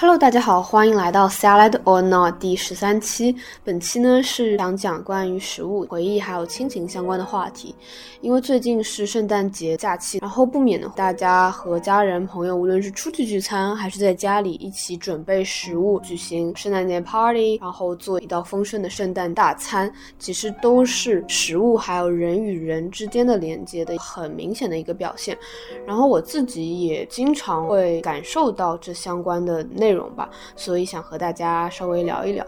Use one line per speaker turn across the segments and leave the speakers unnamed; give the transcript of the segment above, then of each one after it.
Hello，大家好，欢迎来到 Salad or Not 第十三期。本期呢是想讲关于食物、回忆还有亲情相关的话题。因为最近是圣诞节假期，然后不免的大家和家人朋友，无论是出去聚餐，还是在家里一起准备食物，举行圣诞节 party，然后做一道丰盛的圣诞大餐，其实都是食物还有人与人之间的连接的很明显的一个表现。然后我自己也经常会感受到这相关的内。内容吧，所以想和大家稍微聊一聊。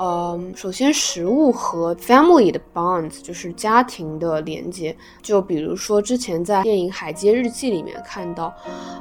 嗯，首先食物和 family 的 bonds 就是家庭的连接。就比如说之前在电影《海街日记》里面看到，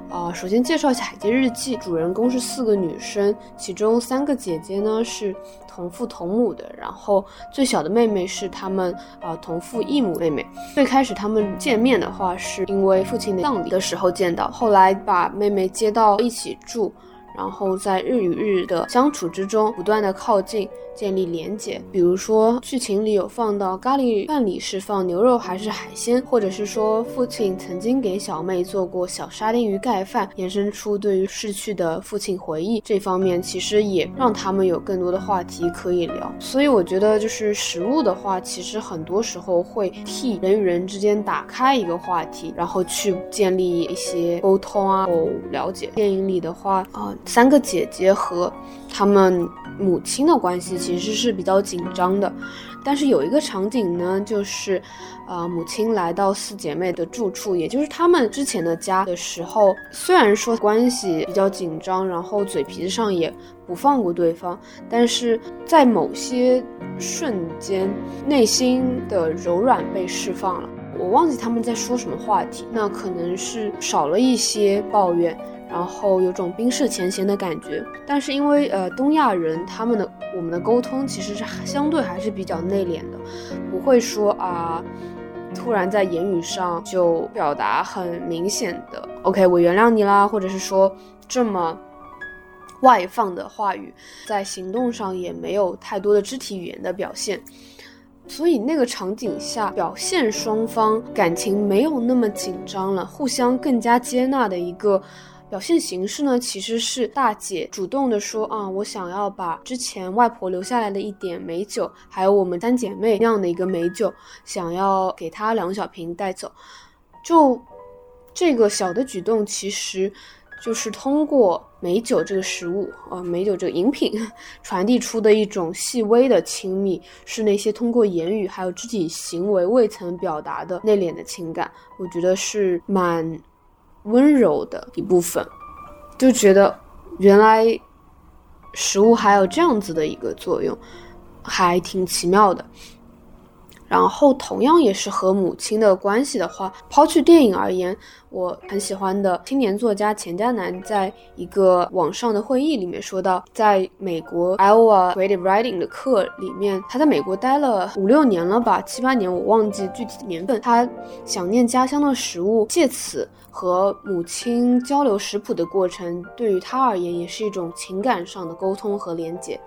啊，首先介绍一下《海街日记》，主人公是四个女生，其中三个姐姐呢是同父同母的，然后最小的妹妹是他们啊同父异母妹妹。最开始他们见面的话是因为父亲的葬礼的时候见到，后来把妹妹接到一起住。然后在日与日的相处之中，不断的靠近。建立连结，比如说剧情里有放到咖喱饭里是放牛肉还是海鲜，或者是说父亲曾经给小妹做过小沙丁鱼盖饭，延伸出对于逝去的父亲回忆这方面，其实也让他们有更多的话题可以聊。所以我觉得就是食物的话，其实很多时候会替人与人之间打开一个话题，然后去建立一些沟通啊，哦了解。电影里的话，啊，三个姐姐和他们母亲的关系。其实是比较紧张的，但是有一个场景呢，就是，呃，母亲来到四姐妹的住处，也就是她们之前的家的时候，虽然说关系比较紧张，然后嘴皮子上也不放过对方，但是在某些瞬间，内心的柔软被释放了。我忘记他们在说什么话题，那可能是少了一些抱怨。然后有种冰释前嫌的感觉，但是因为呃东亚人他们的我们的沟通其实是相对还是比较内敛的，不会说啊突然在言语上就表达很明显的 OK 我原谅你啦，或者是说这么外放的话语，在行动上也没有太多的肢体语言的表现，所以那个场景下表现双方感情没有那么紧张了，互相更加接纳的一个。表现形式呢，其实是大姐主动的说啊，我想要把之前外婆留下来的一点美酒，还有我们三姐妹酿的一个美酒，想要给她两小瓶带走。就这个小的举动，其实就是通过美酒这个食物啊，美酒这个饮品传递出的一种细微的亲密，是那些通过言语还有肢体行为未曾表达的内敛的情感。我觉得是蛮。温柔的一部分，就觉得原来食物还有这样子的一个作用，还挺奇妙的。然后，同样也是和母亲的关系的话，抛去电影而言。我很喜欢的青年作家钱嘉楠在一个网上的会议里面说到，在美国 Iowa Creative Writing 的课里面，他在美国待了五六年了吧，七八年我忘记具体的年份。他想念家乡的食物，借此和母亲交流食谱的过程，对于他而言也是一种情感上的沟通和连接。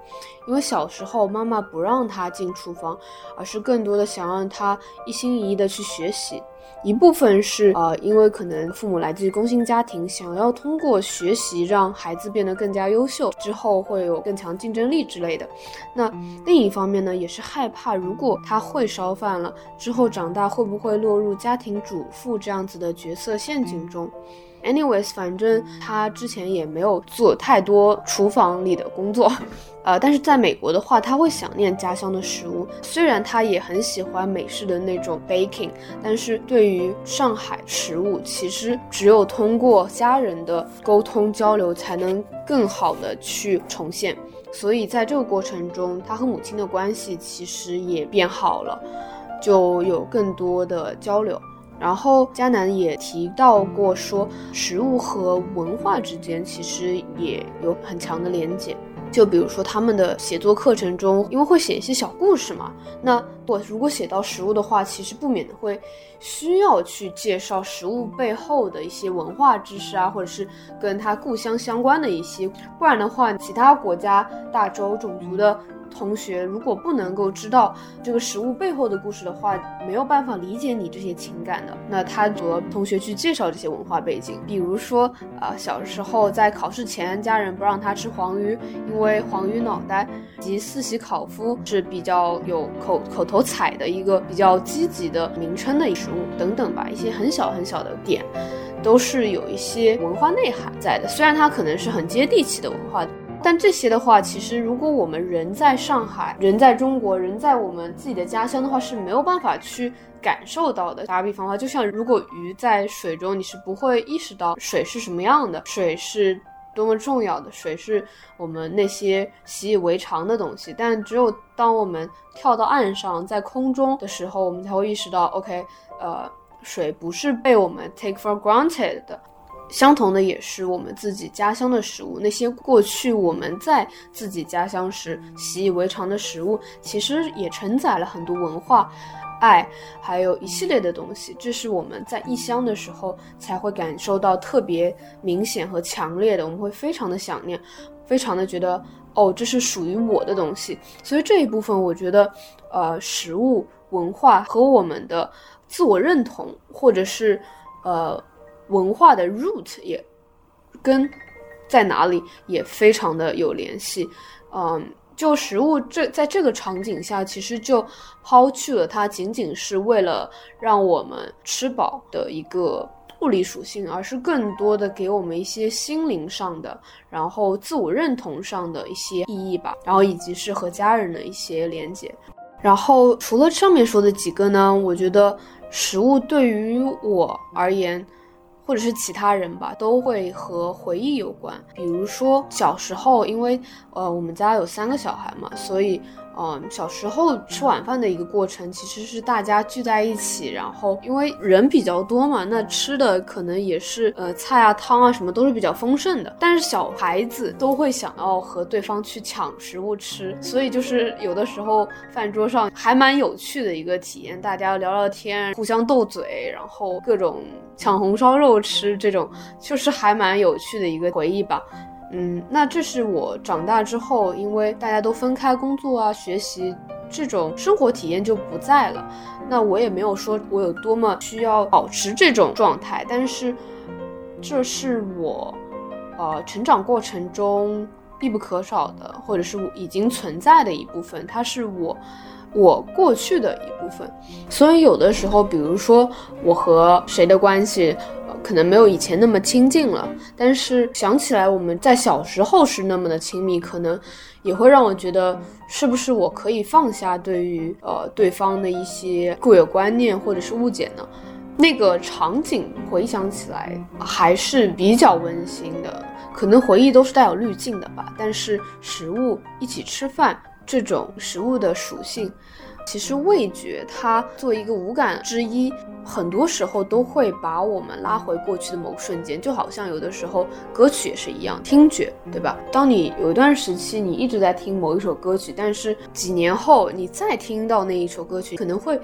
因为小时候妈妈不让他进厨房，而是更多的想让他一心一意的去学习。一部分是呃，因为可能父母来自于工薪家庭，想要通过学习让孩子变得更加优秀，之后会有更强竞争力之类的。那另一方面呢，也是害怕如果他会烧饭了，之后长大会不会落入家庭主妇这样子的角色陷阱中。Anyways，反正他之前也没有做太多厨房里的工作，呃，但是在美国的话，他会想念家乡的食物。虽然他也很喜欢美式的那种 baking，但是对于上海食物，其实只有通过家人的沟通交流，才能更好的去重现。所以在这个过程中，他和母亲的关系其实也变好了，就有更多的交流。然后迦南也提到过，说食物和文化之间其实也有很强的连接。就比如说他们的写作课程中，因为会写一些小故事嘛，那我如果写到食物的话，其实不免会需要去介绍食物背后的一些文化知识啊，或者是跟他故乡相关的一些，不然的话，其他国家、大洲种族的。同学如果不能够知道这个食物背后的故事的话，没有办法理解你这些情感的。那他和同学去介绍这些文化背景，比如说，啊，小时候在考试前，家人不让他吃黄鱼，因为黄鱼脑袋及四喜烤麸是比较有口口头彩的一个比较积极的名称的食物等等吧，一些很小很小的点，都是有一些文化内涵在的。虽然它可能是很接地气的文化。但这些的话，其实如果我们人在上海，人在中国，人在我们自己的家乡的话，是没有办法去感受到的。打个比方的话，就像如果鱼在水中，你是不会意识到水是什么样的，水是多么重要的，水是我们那些习以为常的东西。但只有当我们跳到岸上，在空中的时候，我们才会意识到，OK，呃，水不是被我们 take for granted 的。相同的也是我们自己家乡的食物，那些过去我们在自己家乡时习以为常的食物，其实也承载了很多文化、爱，还有一系列的东西。这是我们在异乡的时候才会感受到特别明显和强烈的，我们会非常的想念，非常的觉得哦，这是属于我的东西。所以这一部分，我觉得，呃，食物文化和我们的自我认同，或者是，呃。文化的 root 也跟在哪里也非常的有联系，嗯，就食物这在这个场景下，其实就抛去了它仅仅是为了让我们吃饱的一个物理属性，而是更多的给我们一些心灵上的，然后自我认同上的一些意义吧，然后以及是和家人的一些连接。然后除了上面说的几个呢，我觉得食物对于我而言。或者是其他人吧，都会和回忆有关。比如说小时候，因为呃我们家有三个小孩嘛，所以。嗯，小时候吃晚饭的一个过程，其实是大家聚在一起，然后因为人比较多嘛，那吃的可能也是呃菜啊汤啊什么都是比较丰盛的。但是小孩子都会想要和对方去抢食物吃，所以就是有的时候饭桌上还蛮有趣的一个体验，大家聊聊天，互相斗嘴，然后各种抢红烧肉吃，这种就是还蛮有趣的一个回忆吧。嗯，那这是我长大之后，因为大家都分开工作啊、学习，这种生活体验就不在了。那我也没有说我有多么需要保持这种状态，但是这是我，呃，成长过程中必不可少的，或者是已经存在的一部分。它是我，我过去的一部分。所以有的时候，比如说我和谁的关系。可能没有以前那么亲近了，但是想起来我们在小时候是那么的亲密，可能也会让我觉得，是不是我可以放下对于呃对方的一些固有观念或者是误解呢？那个场景回想起来还是比较温馨的，可能回忆都是带有滤镜的吧。但是食物一起吃饭这种食物的属性。其实味觉它作为一个五感之一，很多时候都会把我们拉回过去的某个瞬间，就好像有的时候歌曲也是一样，听觉，对吧？当你有一段时期你一直在听某一首歌曲，但是几年后你再听到那一首歌曲，可能会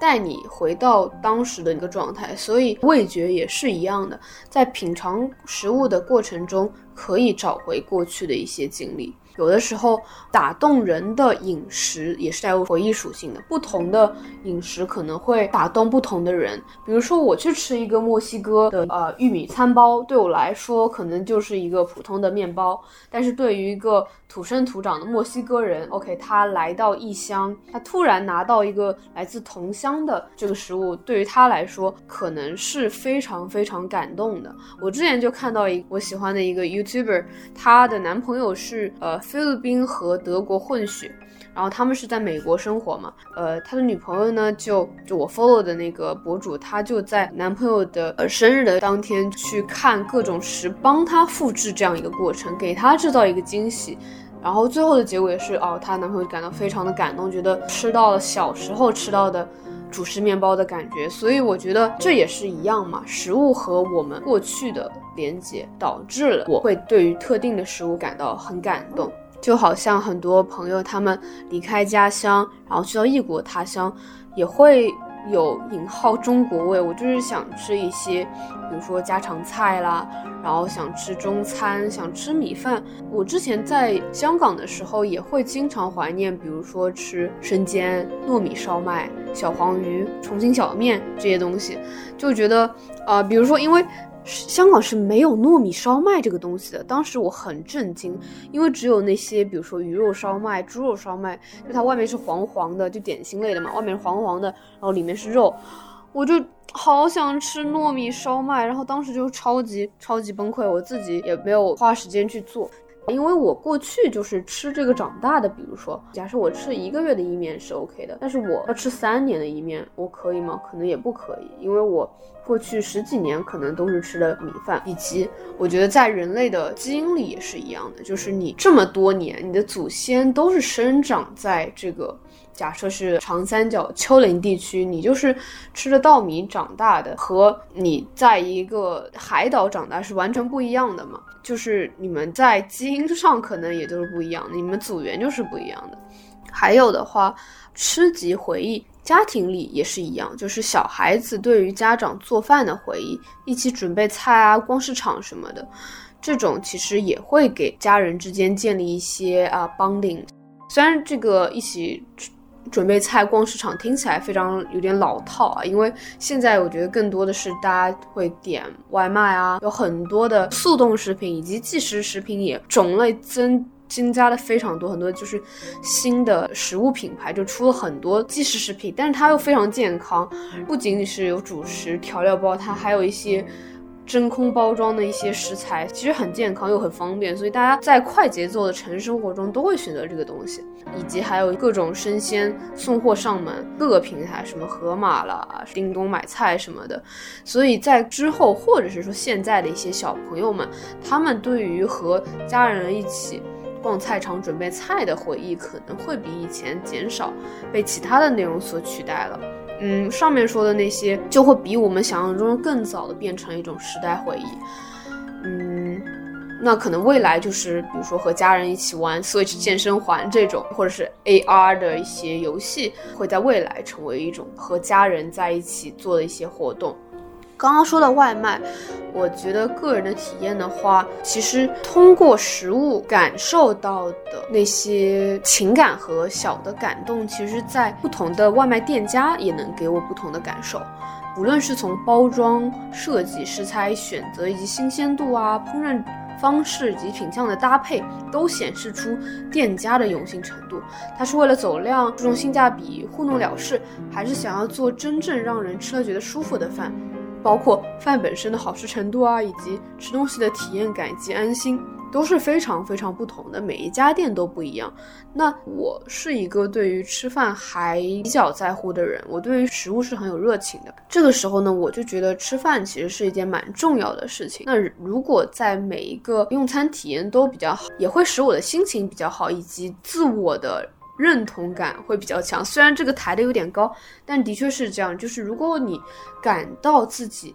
带你回到当时的一个状态。所以味觉也是一样的，在品尝食物的过程中，可以找回过去的一些经历。有的时候打动人的饮食也是带有回忆属性的，不同的饮食可能会打动不同的人。比如说我去吃一个墨西哥的呃玉米餐包，对我来说可能就是一个普通的面包，但是对于一个土生土长的墨西哥人，OK，他来到异乡，他突然拿到一个来自同乡的这个食物，对于他来说可能是非常非常感动的。我之前就看到一我喜欢的一个 YouTuber，她的男朋友是呃。菲律宾和德国混血，然后他们是在美国生活嘛？呃，他的女朋友呢，就就我 follow 的那个博主，他就在男朋友的呃生日的当天去看各种食，帮他复制这样一个过程，给他制造一个惊喜。然后最后的结果也是，哦，她男朋友感到非常的感动，觉得吃到了小时候吃到的主食面包的感觉。所以我觉得这也是一样嘛，食物和我们过去的连接，导致了我会对于特定的食物感到很感动。就好像很多朋友他们离开家乡，然后去到异国他乡，也会有引号中国味，我就是想吃一些，比如说家常菜啦，然后想吃中餐，想吃米饭。我之前在香港的时候也会经常怀念，比如说吃生煎、糯米烧麦、小黄鱼、重庆小面这些东西，就觉得啊，比如说因为。香港是没有糯米烧麦这个东西的，当时我很震惊，因为只有那些，比如说鱼肉烧麦、猪肉烧麦，就它外面是黄黄的，就点心类的嘛，外面是黄黄的，然后里面是肉，我就好想吃糯米烧麦，然后当时就超级超级崩溃，我自己也没有花时间去做。因为我过去就是吃这个长大的，比如说，假设我吃一个月的意面是 OK 的，但是我要吃三年的意面，我可以吗？可能也不可以，因为我过去十几年可能都是吃的米饭，以及我觉得在人类的基因里也是一样的，就是你这么多年，你的祖先都是生长在这个。假设是长三角丘陵地区，你就是吃着稻米长大的，和你在一个海岛长大是完全不一样的嘛？就是你们在基因上可能也都是不一样的，你们组员就是不一样的。还有的话，吃及回忆，家庭里也是一样，就是小孩子对于家长做饭的回忆，一起准备菜啊，逛市场什么的，这种其实也会给家人之间建立一些啊 bonding。虽然这个一起。准备菜逛市场听起来非常有点老套啊，因为现在我觉得更多的是大家会点外卖啊，有很多的速冻食品以及即食食品也种类增增加的非常多，很多就是新的食物品牌就出了很多即食食品，但是它又非常健康，不仅仅是有主食调料包，它还有一些。真空包装的一些食材其实很健康又很方便，所以大家在快节奏的城市生活中都会选择这个东西，以及还有各种生鲜送货上门，各个平台什么盒马啦、叮咚买菜什么的，所以在之后或者是说现在的一些小朋友们，他们对于和家人一起逛菜场准备菜的回忆可能会比以前减少，被其他的内容所取代了。嗯，上面说的那些就会比我们想象中更早的变成一种时代回忆。嗯，那可能未来就是，比如说和家人一起玩 Switch 健身环这种，或者是 AR 的一些游戏，会在未来成为一种和家人在一起做的一些活动。刚刚说的外卖，我觉得个人的体验的话，其实通过食物感受到的那些情感和小的感动，其实，在不同的外卖店家也能给我不同的感受。无论是从包装设计、食材选择以及新鲜度啊、烹饪方式及品相的搭配，都显示出店家的用心程度。他是为了走量、注重性价比、糊弄了事，还是想要做真正让人吃了觉得舒服的饭？包括饭本身的好吃程度啊，以及吃东西的体验感以及安心，都是非常非常不同的。每一家店都不一样。那我是一个对于吃饭还比较在乎的人，我对于食物是很有热情的。这个时候呢，我就觉得吃饭其实是一件蛮重要的事情。那如果在每一个用餐体验都比较好，也会使我的心情比较好，以及自我的。认同感会比较强，虽然这个抬的有点高，但的确是这样。就是如果你感到自己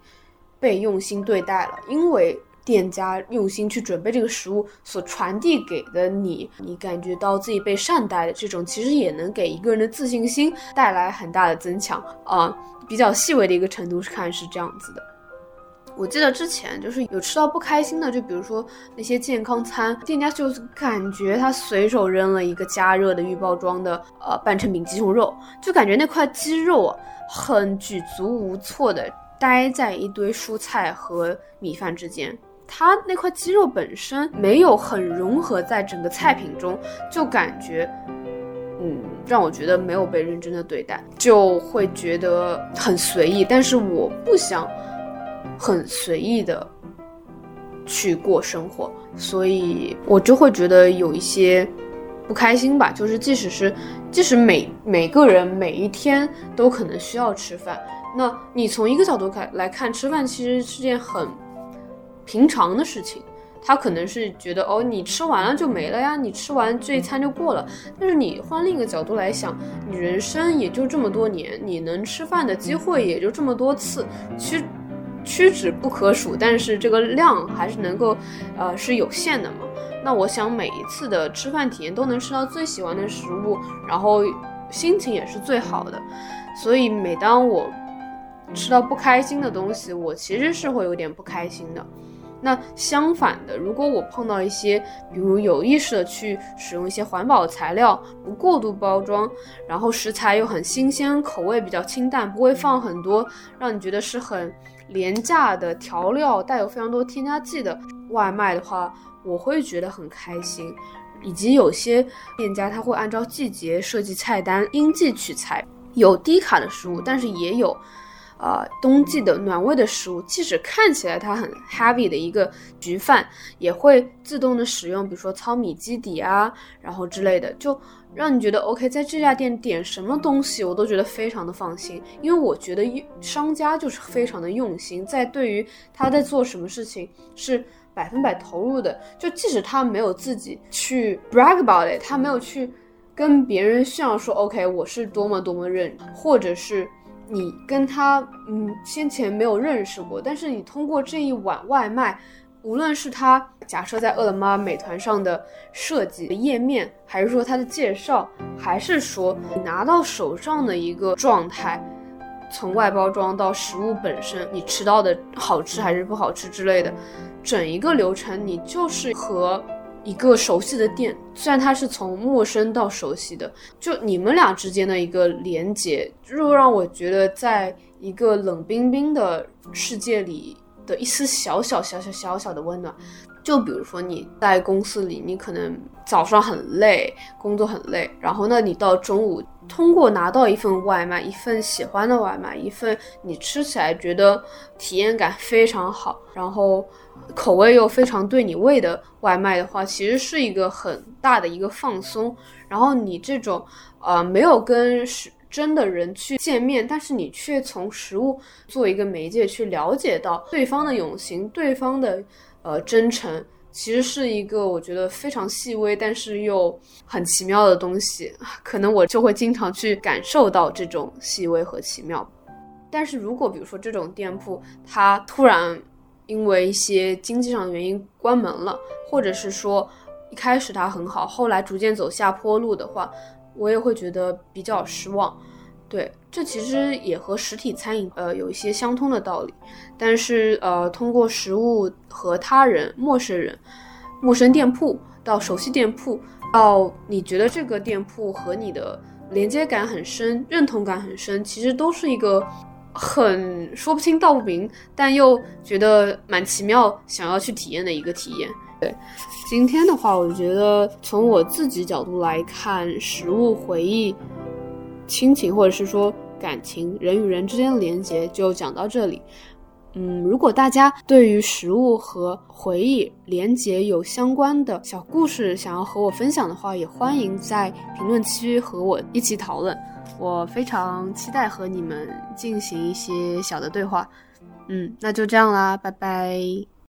被用心对待了，因为店家用心去准备这个食物所传递给的你，你感觉到自己被善待的这种，其实也能给一个人的自信心带来很大的增强啊。比较细微的一个程度是看是这样子的。我记得之前就是有吃到不开心的，就比如说那些健康餐，店家就是感觉他随手扔了一个加热的预包装的呃半成品鸡胸肉，就感觉那块鸡肉很举足无措的待在一堆蔬菜和米饭之间，它那块鸡肉本身没有很融合在整个菜品中，就感觉嗯让我觉得没有被认真的对待，就会觉得很随意，但是我不想。很随意的去过生活，所以我就会觉得有一些不开心吧。就是即使是即使每每个人每一天都可能需要吃饭，那你从一个角度看来看，吃饭其实是件很平常的事情。他可能是觉得哦，你吃完了就没了呀，你吃完这一餐就过了。但是你换另一个角度来想，你人生也就这么多年，你能吃饭的机会也就这么多次，其实。屈指不可数，但是这个量还是能够，呃，是有限的嘛。那我想每一次的吃饭体验都能吃到最喜欢的食物，然后心情也是最好的。所以每当我吃到不开心的东西，我其实是会有点不开心的。那相反的，如果我碰到一些，比如有意识的去使用一些环保材料，不过度包装，然后食材又很新鲜，口味比较清淡，不会放很多让你觉得是很廉价的调料，带有非常多添加剂的外卖的话，我会觉得很开心。以及有些店家他会按照季节设计菜单，应季取材，有低卡的食物，但是也有。呃，冬季的暖胃的食物，即使看起来它很 heavy 的一个焗饭，也会自动的使用，比如说糙米基底啊，然后之类的，就让你觉得 OK，在这家店点什么东西，我都觉得非常的放心，因为我觉得商家就是非常的用心，在对于他在做什么事情是百分百投入的，就即使他没有自己去 brag about it，他没有去跟别人炫耀说 OK，我是多么多么认，或者是。你跟他嗯先前没有认识过，但是你通过这一碗外卖，无论是他假设在饿了么、美团上的设计的页面，还是说他的介绍，还是说你拿到手上的一个状态，从外包装到食物本身，你吃到的好吃还是不好吃之类的，整一个流程你就是和。一个熟悉的店，虽然它是从陌生到熟悉的，就你们俩之间的一个连接，又让我觉得，在一个冷冰冰的世界里的一丝小小小小小小的温暖。就比如说你在公司里，你可能早上很累，工作很累，然后呢，你到中午通过拿到一份外卖，一份喜欢的外卖，一份你吃起来觉得体验感非常好，然后。口味又非常对你胃的外卖的话，其实是一个很大的一个放松。然后你这种呃没有跟是真的人去见面，但是你却从食物做一个媒介去了解到对方的用心、对方的呃真诚，其实是一个我觉得非常细微，但是又很奇妙的东西。可能我就会经常去感受到这种细微和奇妙。但是如果比如说这种店铺它突然。因为一些经济上的原因关门了，或者是说一开始它很好，后来逐渐走下坡路的话，我也会觉得比较失望。对，这其实也和实体餐饮呃有一些相通的道理。但是呃，通过食物和他人、陌生人、陌生店铺到熟悉店铺，到你觉得这个店铺和你的连接感很深、认同感很深，其实都是一个。很说不清道不明，但又觉得蛮奇妙，想要去体验的一个体验。对，今天的话，我觉得从我自己角度来看，食物、回忆、亲情，或者是说感情，人与人之间的连接，就讲到这里。嗯，如果大家对于食物和回忆连接有相关的小故事，想要和我分享的话，也欢迎在评论区和我一起讨论。我非常期待和你们进行一些小的对话，嗯，那就这样啦，拜拜。